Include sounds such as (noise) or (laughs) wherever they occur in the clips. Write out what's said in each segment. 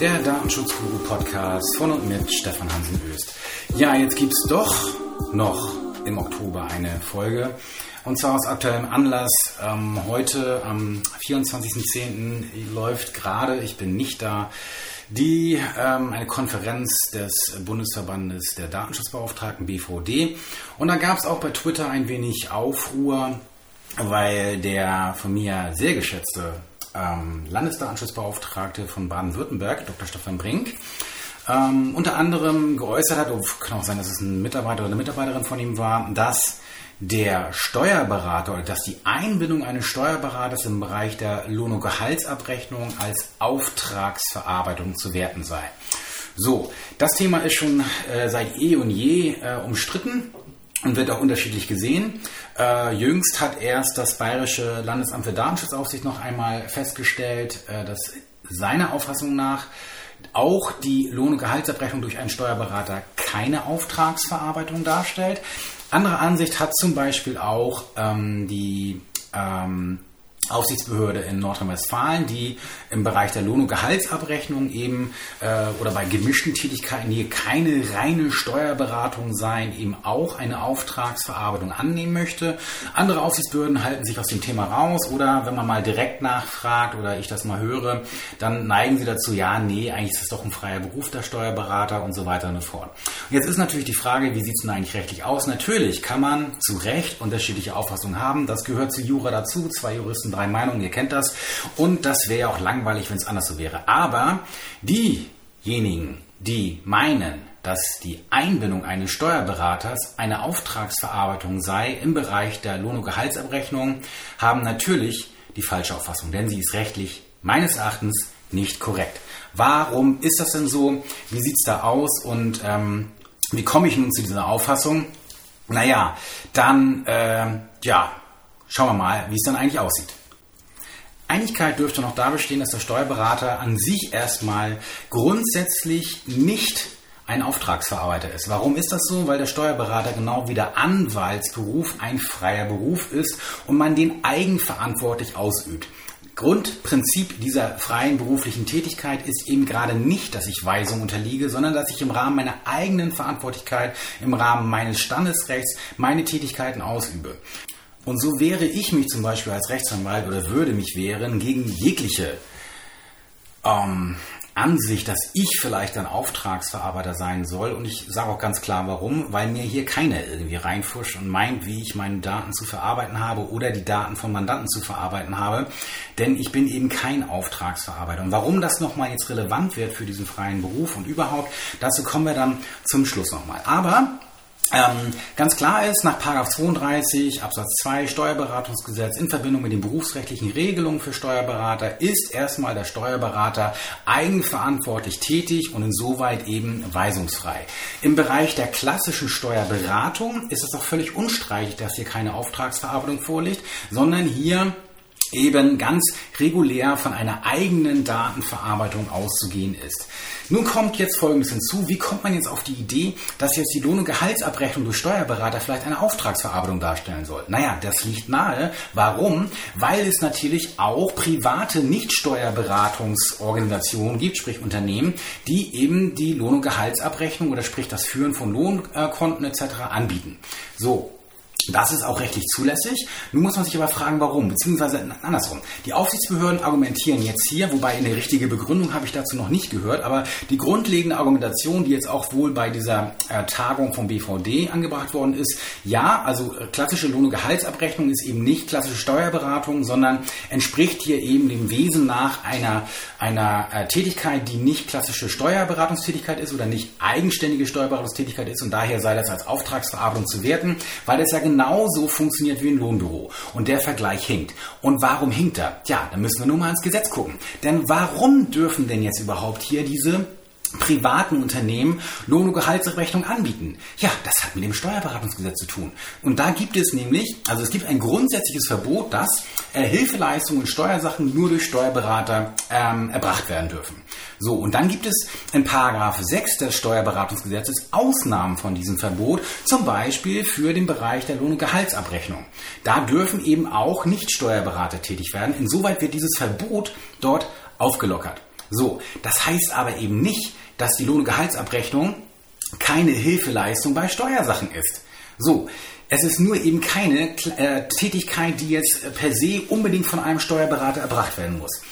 der Datenschutz-Guru-Podcast von und mit Stefan Hansen Öst. Ja, jetzt gibt es doch noch im Oktober eine Folge. Und zwar aus aktuellem Anlass. Ähm, heute am 24.10. läuft gerade, ich bin nicht da, die ähm, eine Konferenz des Bundesverbandes der Datenschutzbeauftragten BVD. Und da gab es auch bei Twitter ein wenig Aufruhr, weil der von mir sehr geschätzte ähm, Landesdatenschutzbeauftragte von Baden-Württemberg, Dr. Stefan Brink, ähm, unter anderem geäußert hat, oh, kann auch sein, dass es ein Mitarbeiter oder eine Mitarbeiterin von ihm war, dass der Steuerberater oder dass die Einbindung eines Steuerberaters im Bereich der Lohn- und Gehaltsabrechnung als Auftragsverarbeitung zu werten sei. So, das Thema ist schon äh, seit eh und je äh, umstritten und wird auch unterschiedlich gesehen. Äh, jüngst hat erst das Bayerische Landesamt für Datenschutzaufsicht noch einmal festgestellt, äh, dass seiner Auffassung nach auch die Lohn- und Gehaltsabrechnung durch einen Steuerberater keine Auftragsverarbeitung darstellt. Andere Ansicht hat zum Beispiel auch ähm, die ähm, Aufsichtsbehörde in Nordrhein-Westfalen, die im Bereich der Lohn- und Gehaltsabrechnung eben äh, oder bei gemischten Tätigkeiten, die keine reine Steuerberatung sein, eben auch eine Auftragsverarbeitung annehmen möchte. Andere Aufsichtsbehörden halten sich aus dem Thema raus oder wenn man mal direkt nachfragt oder ich das mal höre, dann neigen sie dazu, ja, nee, eigentlich ist es doch ein freier Beruf der Steuerberater und so weiter und so fort. Und jetzt ist natürlich die Frage, wie sieht es denn eigentlich rechtlich aus? Natürlich kann man zu Recht unterschiedliche Auffassungen haben. Das gehört zu Jura dazu. Zwei Juristen drei Meinungen, ihr kennt das. Und das wäre ja auch langweilig, wenn es anders so wäre. Aber diejenigen, die meinen, dass die Einbindung eines Steuerberaters eine Auftragsverarbeitung sei im Bereich der Lohn- und Gehaltsabrechnung, haben natürlich die falsche Auffassung, denn sie ist rechtlich meines Erachtens nicht korrekt. Warum ist das denn so? Wie sieht es da aus? Und ähm, wie komme ich nun zu dieser Auffassung? Naja, dann äh, ja, schauen wir mal, wie es dann eigentlich aussieht. Einigkeit dürfte noch da bestehen, dass der Steuerberater an sich erstmal grundsätzlich nicht ein Auftragsverarbeiter ist. Warum ist das so? Weil der Steuerberater genau wie der Anwaltsberuf ein freier Beruf ist und man den eigenverantwortlich ausübt. Grundprinzip dieser freien beruflichen Tätigkeit ist eben gerade nicht, dass ich Weisung unterliege, sondern dass ich im Rahmen meiner eigenen Verantwortlichkeit, im Rahmen meines Standesrechts meine Tätigkeiten ausübe. Und so wehre ich mich zum Beispiel als Rechtsanwalt oder würde mich wehren gegen jegliche ähm, Ansicht, dass ich vielleicht ein Auftragsverarbeiter sein soll. Und ich sage auch ganz klar warum, weil mir hier keiner irgendwie reinfuscht und meint, wie ich meine Daten zu verarbeiten habe oder die Daten von Mandanten zu verarbeiten habe. Denn ich bin eben kein Auftragsverarbeiter. Und warum das nochmal jetzt relevant wird für diesen freien Beruf und überhaupt, dazu kommen wir dann zum Schluss nochmal. Aber ähm, ganz klar ist, nach 32 Absatz 2 Steuerberatungsgesetz in Verbindung mit den berufsrechtlichen Regelungen für Steuerberater ist erstmal der Steuerberater eigenverantwortlich tätig und insoweit eben weisungsfrei. Im Bereich der klassischen Steuerberatung ist es auch völlig unstreitig, dass hier keine Auftragsverarbeitung vorliegt, sondern hier eben ganz regulär von einer eigenen Datenverarbeitung auszugehen ist. Nun kommt jetzt Folgendes hinzu. Wie kommt man jetzt auf die Idee, dass jetzt die Lohn- und Gehaltsabrechnung durch Steuerberater vielleicht eine Auftragsverarbeitung darstellen soll? Naja, das liegt nahe. Warum? Weil es natürlich auch private Nicht-Steuerberatungsorganisationen gibt, sprich Unternehmen, die eben die Lohn- und Gehaltsabrechnung oder sprich das Führen von Lohnkonten etc. anbieten. So, das ist auch rechtlich zulässig. Nun muss man sich aber fragen, warum, beziehungsweise andersrum. Die Aufsichtsbehörden argumentieren jetzt hier, wobei eine richtige Begründung habe ich dazu noch nicht gehört, aber die grundlegende Argumentation, die jetzt auch wohl bei dieser äh, Tagung vom BVD angebracht worden ist, ja, also äh, klassische Lohn- und Gehaltsabrechnung ist eben nicht klassische Steuerberatung, sondern entspricht hier eben dem Wesen nach einer, einer äh, Tätigkeit, die nicht klassische Steuerberatungstätigkeit ist oder nicht eigenständige Steuerberatungstätigkeit ist und daher sei das als Auftragsverarbeitung zu werten, weil das ja genauso funktioniert wie ein Lohnbüro. Und der Vergleich hinkt. Und warum hinkt er? Tja, da müssen wir nur mal ins Gesetz gucken. Denn warum dürfen denn jetzt überhaupt hier diese privaten Unternehmen Lohn- und Gehaltsrechnung anbieten. Ja, das hat mit dem Steuerberatungsgesetz zu tun. Und da gibt es nämlich, also es gibt ein grundsätzliches Verbot, dass äh, Hilfeleistungen in Steuersachen nur durch Steuerberater ähm, erbracht werden dürfen. So, und dann gibt es in Paragraph 6 des Steuerberatungsgesetzes Ausnahmen von diesem Verbot, zum Beispiel für den Bereich der Lohn- und Gehaltsabrechnung. Da dürfen eben auch nicht Steuerberater tätig werden. Insoweit wird dieses Verbot dort aufgelockert. So, das heißt aber eben nicht, dass die Lohn- und Gehaltsabrechnung keine Hilfeleistung bei Steuersachen ist. So, es ist nur eben keine äh, Tätigkeit, die jetzt per se unbedingt von einem Steuerberater erbracht werden muss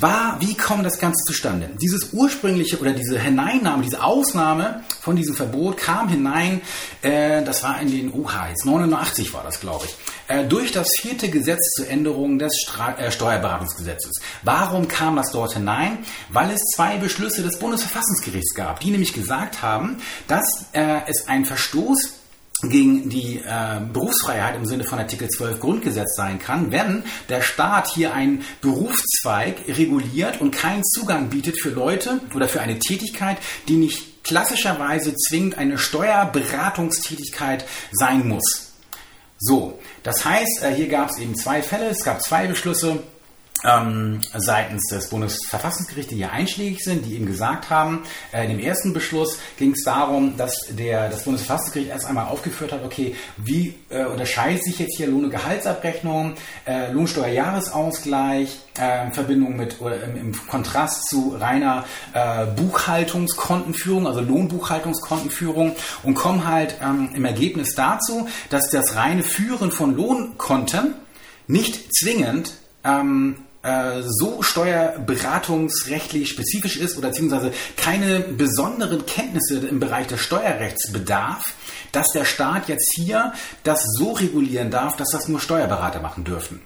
war, wie kommt das Ganze zustande? Dieses ursprüngliche oder diese Hineinnahme, diese Ausnahme von diesem Verbot kam hinein, äh, das war in den UHs, 89 war das, glaube ich, äh, durch das vierte Gesetz zur Änderung des Stra äh, Steuerberatungsgesetzes. Warum kam das dort hinein? Weil es zwei Beschlüsse des Bundesverfassungsgerichts gab, die nämlich gesagt haben, dass äh, es ein Verstoß gegen die äh, Berufsfreiheit im Sinne von Artikel 12 Grundgesetz sein kann, wenn der Staat hier einen Berufszweig reguliert und keinen Zugang bietet für Leute oder für eine Tätigkeit, die nicht klassischerweise zwingend eine Steuerberatungstätigkeit sein muss. So, das heißt, äh, hier gab es eben zwei Fälle, es gab zwei Beschlüsse ähm, seitens des Bundesverfassungsgerichts, die hier einschlägig sind, die eben gesagt haben, äh, in dem ersten Beschluss ging es darum, dass der, das Bundesverfassungsgericht erst einmal aufgeführt hat, okay, wie äh, unterscheidet sich jetzt hier Lohn- und Gehaltsabrechnung, äh, Lohnsteuerjahresausgleich, äh, in Verbindung mit oder im, im Kontrast zu reiner äh, Buchhaltungskontenführung, also Lohnbuchhaltungskontenführung und kommen halt ähm, im Ergebnis dazu, dass das reine Führen von Lohnkonten nicht zwingend ähm, äh, so steuerberatungsrechtlich spezifisch ist oder beziehungsweise keine besonderen Kenntnisse im Bereich des Steuerrechts bedarf, dass der Staat jetzt hier das so regulieren darf, dass das nur Steuerberater machen dürfen.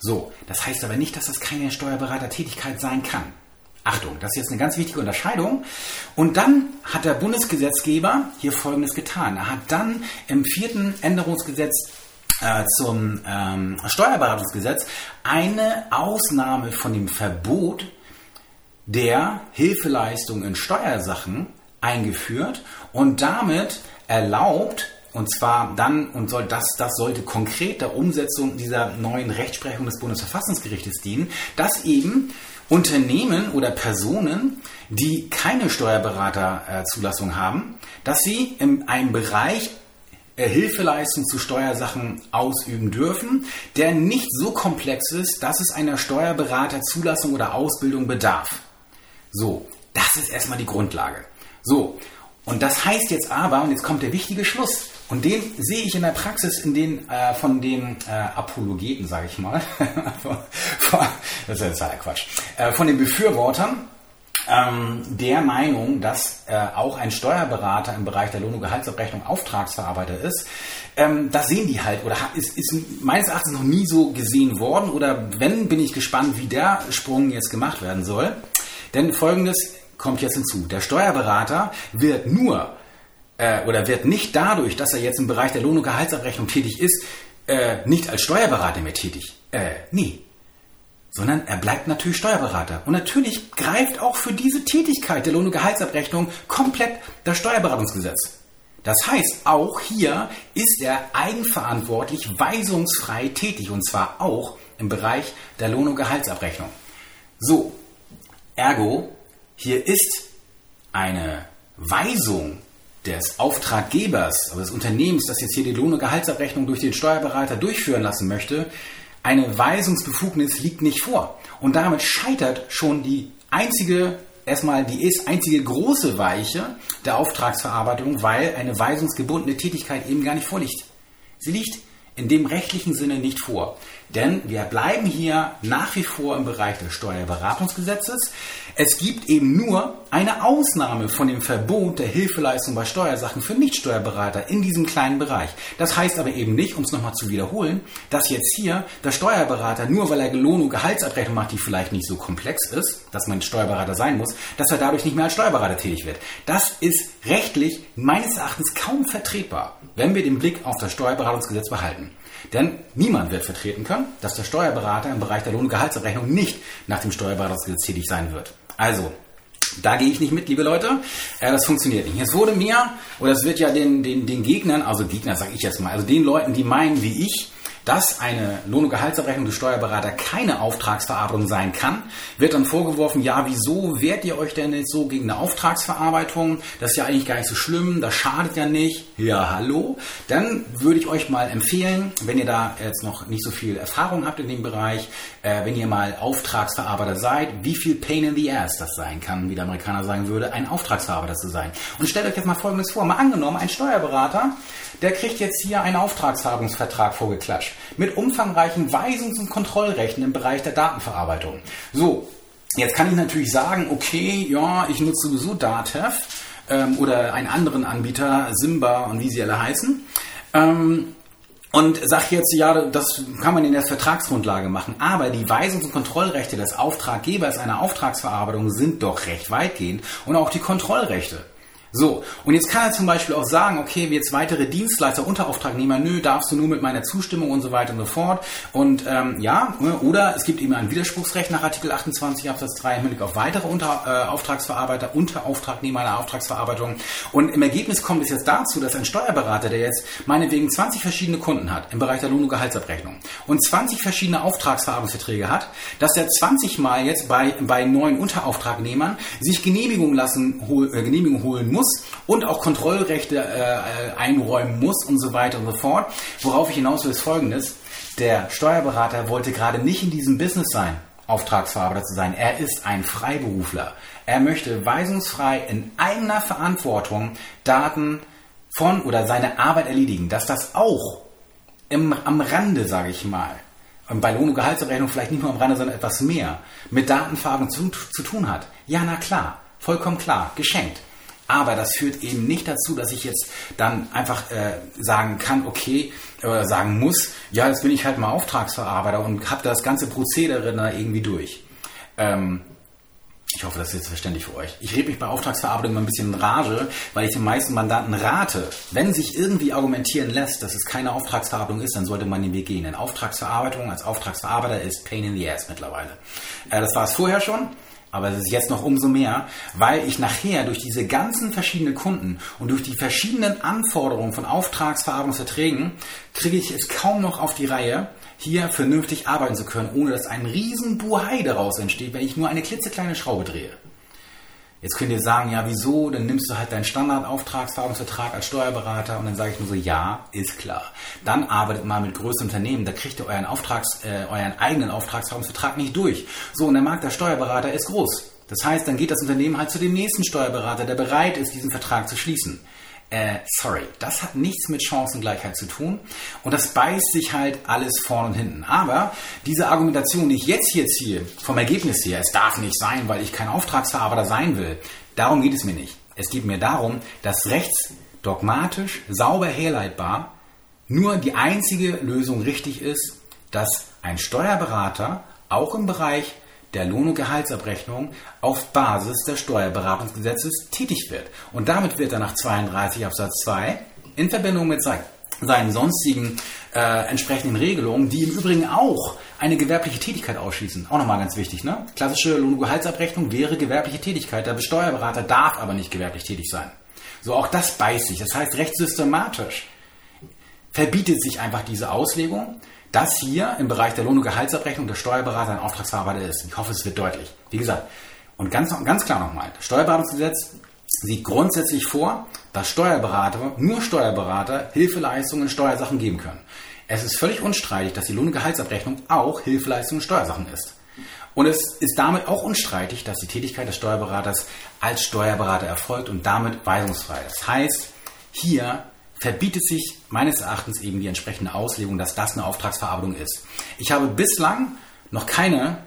So, das heißt aber nicht, dass das keine Steuerberatertätigkeit sein kann. Achtung, das ist jetzt eine ganz wichtige Unterscheidung. Und dann hat der Bundesgesetzgeber hier Folgendes getan. Er hat dann im vierten Änderungsgesetz äh, zum ähm, Steuerberatungsgesetz. Eine Ausnahme von dem Verbot der Hilfeleistung in Steuersachen eingeführt und damit erlaubt, und zwar dann, und soll das, das sollte konkret der Umsetzung dieser neuen Rechtsprechung des Bundesverfassungsgerichtes dienen, dass eben Unternehmen oder Personen, die keine Steuerberaterzulassung haben, dass sie in einem Bereich Hilfeleistung zu Steuersachen ausüben dürfen, der nicht so komplex ist, dass es einer Steuerberaterzulassung oder Ausbildung bedarf. So, das ist erstmal die Grundlage. So, und das heißt jetzt aber, und jetzt kommt der wichtige Schluss, und den sehe ich in der Praxis in den, äh, von den äh, Apologeten, sage ich mal, (laughs) das ist ja Quatsch, äh, von den Befürwortern ähm, der Meinung, dass äh, auch ein Steuerberater im Bereich der Lohn- und Gehaltsabrechnung Auftragsverarbeiter ist. Ähm, das sehen die halt oder ist, ist meines Erachtens noch nie so gesehen worden oder wenn, bin ich gespannt, wie der Sprung jetzt gemacht werden soll. Denn folgendes kommt jetzt hinzu. Der Steuerberater wird nur äh, oder wird nicht dadurch, dass er jetzt im Bereich der Lohn- und Gehaltsabrechnung tätig ist, äh, nicht als Steuerberater mehr tätig. Äh, nee, sondern er bleibt natürlich Steuerberater. Und natürlich greift auch für diese Tätigkeit der Lohn- und Gehaltsabrechnung komplett das Steuerberatungsgesetz. Das heißt, auch hier ist er eigenverantwortlich weisungsfrei tätig und zwar auch im Bereich der Lohn- und Gehaltsabrechnung. So, ergo, hier ist eine Weisung des Auftraggebers, also des Unternehmens, das jetzt hier die Lohn- und Gehaltsabrechnung durch den Steuerberater durchführen lassen möchte, eine Weisungsbefugnis liegt nicht vor. Und damit scheitert schon die einzige, erstmal die ist einzige große Weiche der Auftragsverarbeitung, weil eine weisungsgebundene Tätigkeit eben gar nicht vorliegt. Sie liegt in dem rechtlichen Sinne nicht vor. Denn wir bleiben hier nach wie vor im Bereich des Steuerberatungsgesetzes. Es gibt eben nur eine Ausnahme von dem Verbot der Hilfeleistung bei Steuersachen für Nichtsteuerberater in diesem kleinen Bereich. Das heißt aber eben nicht, um es nochmal zu wiederholen, dass jetzt hier der Steuerberater, nur weil er Lohn- und Gehaltsabrechnung macht, die vielleicht nicht so komplex ist, dass man Steuerberater sein muss, dass er dadurch nicht mehr als Steuerberater tätig wird. Das ist rechtlich meines Erachtens kaum vertretbar, wenn wir den Blick auf das Steuerberatungsgesetz behalten. Denn niemand wird vertreten können, dass der Steuerberater im Bereich der Lohn- und Gehaltsabrechnung nicht nach dem Steuerberatungsgesetz tätig sein wird. Also, da gehe ich nicht mit, liebe Leute. Äh, das funktioniert nicht. Es wurde mir, oder es wird ja den, den, den Gegnern, also Gegner sage ich jetzt mal, also den Leuten, die meinen wie ich, dass eine Lohn- und Gehaltsabrechnung des Steuerberater keine Auftragsverarbeitung sein kann, wird dann vorgeworfen, ja, wieso wehrt ihr euch denn jetzt so gegen eine Auftragsverarbeitung? Das ist ja eigentlich gar nicht so schlimm, das schadet ja nicht. Ja, hallo. Dann würde ich euch mal empfehlen, wenn ihr da jetzt noch nicht so viel Erfahrung habt in dem Bereich, äh, wenn ihr mal Auftragsverarbeiter seid, wie viel Pain in the Ass das sein kann, wie der Amerikaner sagen würde, ein Auftragsverarbeiter zu sein. Und stellt euch jetzt mal Folgendes vor. Mal angenommen, ein Steuerberater, der kriegt jetzt hier einen Auftragsverarbeitungsvertrag vorgeklatscht mit umfangreichen Weisungs- und Kontrollrechten im Bereich der Datenverarbeitung. So, jetzt kann ich natürlich sagen, okay, ja, ich nutze sowieso Datev ähm, oder einen anderen Anbieter, Simba und wie sie alle heißen. Ähm, und sag jetzt, ja, das kann man in der Vertragsgrundlage machen. Aber die Weisungs- und Kontrollrechte des Auftraggebers einer Auftragsverarbeitung sind doch recht weitgehend und auch die Kontrollrechte. So, und jetzt kann er zum Beispiel auch sagen, okay, jetzt weitere Dienstleister, Unterauftragnehmer, nö, darfst du nur mit meiner Zustimmung und so weiter und so fort. Und ähm, ja, ne, oder es gibt eben ein Widerspruchsrecht nach Artikel 28 Absatz 3 im Hinblick auf weitere Unterauftragsverarbeiter, äh, Unterauftragnehmer einer Auftragsverarbeitung. Und im Ergebnis kommt es jetzt dazu, dass ein Steuerberater, der jetzt meinetwegen 20 verschiedene Kunden hat im Bereich der Lohn- und Gehaltsabrechnung und 20 verschiedene Auftragsverarbeitungsverträge hat, dass er 20 Mal jetzt bei, bei neuen Unterauftragnehmern sich Genehmigung lassen, hol, äh, Genehmigung holen muss muss und auch Kontrollrechte äh, einräumen muss und so weiter und so fort. Worauf ich hinaus will, ist folgendes. Der Steuerberater wollte gerade nicht in diesem Business sein, Auftragsverarbeiter zu sein. Er ist ein Freiberufler. Er möchte weisungsfrei in eigener Verantwortung Daten von oder seine Arbeit erledigen. Dass das auch im, am Rande, sage ich mal, bei Lohn- und Gehaltsabrechnung vielleicht nicht nur am Rande, sondern etwas mehr, mit Datenverarbeitung zu, zu tun hat. Ja, na klar, vollkommen klar, geschenkt. Aber das führt eben nicht dazu, dass ich jetzt dann einfach äh, sagen kann, okay, oder sagen muss, ja, jetzt bin ich halt mal Auftragsverarbeiter und habe das ganze Prozedere da irgendwie durch. Ähm, ich hoffe, das ist jetzt verständlich für euch. Ich rede mich bei Auftragsverarbeitung immer ein bisschen in Rage, weil ich den meisten Mandanten rate, wenn sich irgendwie argumentieren lässt, dass es keine Auftragsverarbeitung ist, dann sollte man den Weg gehen. Denn Auftragsverarbeitung als Auftragsverarbeiter ist Pain in the Ass mittlerweile. Äh, das war es vorher schon. Aber es ist jetzt noch umso mehr, weil ich nachher durch diese ganzen verschiedenen Kunden und durch die verschiedenen Anforderungen von Auftragsverarbeitungsverträgen kriege ich es kaum noch auf die Reihe, hier vernünftig arbeiten zu können, ohne dass ein riesen Buhai daraus entsteht, wenn ich nur eine klitzekleine Schraube drehe. Jetzt könnt ihr sagen, ja, wieso? Dann nimmst du halt deinen Standardauftragsverarbeitungsvertrag als Steuerberater und dann sage ich nur so, ja, ist klar. Dann arbeitet mal mit größeren Unternehmen, da kriegt ihr euren, Auftrags, äh, euren eigenen Auftragsverarbeitungsvertrag nicht durch. So, und der Markt der Steuerberater ist groß. Das heißt, dann geht das Unternehmen halt zu dem nächsten Steuerberater, der bereit ist, diesen Vertrag zu schließen. Äh, sorry, das hat nichts mit Chancengleichheit zu tun und das beißt sich halt alles vorn und hinten. Aber diese Argumentation, die ich jetzt hier ziehe, vom Ergebnis her, es darf nicht sein, weil ich kein Auftragsverarbeiter sein will, darum geht es mir nicht. Es geht mir darum, dass rechts dogmatisch, sauber herleitbar nur die einzige Lösung richtig ist, dass ein Steuerberater auch im Bereich der Lohn- und Gehaltsabrechnung auf Basis des Steuerberatungsgesetzes tätig wird. Und damit wird er nach 32 Absatz 2 in Verbindung mit seinen sonstigen äh, entsprechenden Regelungen, die im Übrigen auch eine gewerbliche Tätigkeit ausschließen. Auch nochmal ganz wichtig. Ne? Klassische Lohn- und Gehaltsabrechnung wäre gewerbliche Tätigkeit. Der Steuerberater darf aber nicht gewerblich tätig sein. So, auch das beißt sich. Das heißt, recht systematisch verbietet sich einfach diese Auslegung dass hier im Bereich der Lohn- und Gehaltsabrechnung der Steuerberater ein Auftragsverarbeiter ist. Ich hoffe, es wird deutlich. Wie gesagt, und ganz, ganz klar nochmal, das Steuerberatungsgesetz sieht grundsätzlich vor, dass Steuerberater, nur Steuerberater, Hilfeleistungen in Steuersachen geben können. Es ist völlig unstreitig, dass die Lohn- und Gehaltsabrechnung auch Hilfeleistung in Steuersachen ist. Und es ist damit auch unstreitig, dass die Tätigkeit des Steuerberaters als Steuerberater erfolgt und damit weisungsfrei. Das heißt, hier verbietet sich meines Erachtens eben die entsprechende Auslegung, dass das eine Auftragsverarbeitung ist. Ich habe bislang noch keine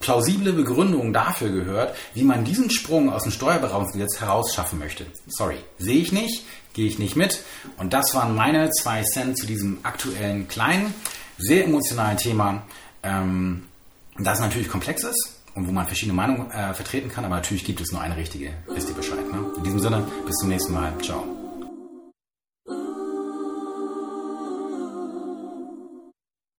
plausible Begründung dafür gehört, wie man diesen Sprung aus dem Steuerberatungsgesetz herausschaffen möchte. Sorry, sehe ich nicht, gehe ich nicht mit. Und das waren meine zwei Cent zu diesem aktuellen kleinen, sehr emotionalen Thema, ähm, das natürlich komplex ist und wo man verschiedene Meinungen äh, vertreten kann, aber natürlich gibt es nur eine richtige. Wisst ihr Bescheid. Ne? In diesem Sinne, bis zum nächsten Mal. Ciao.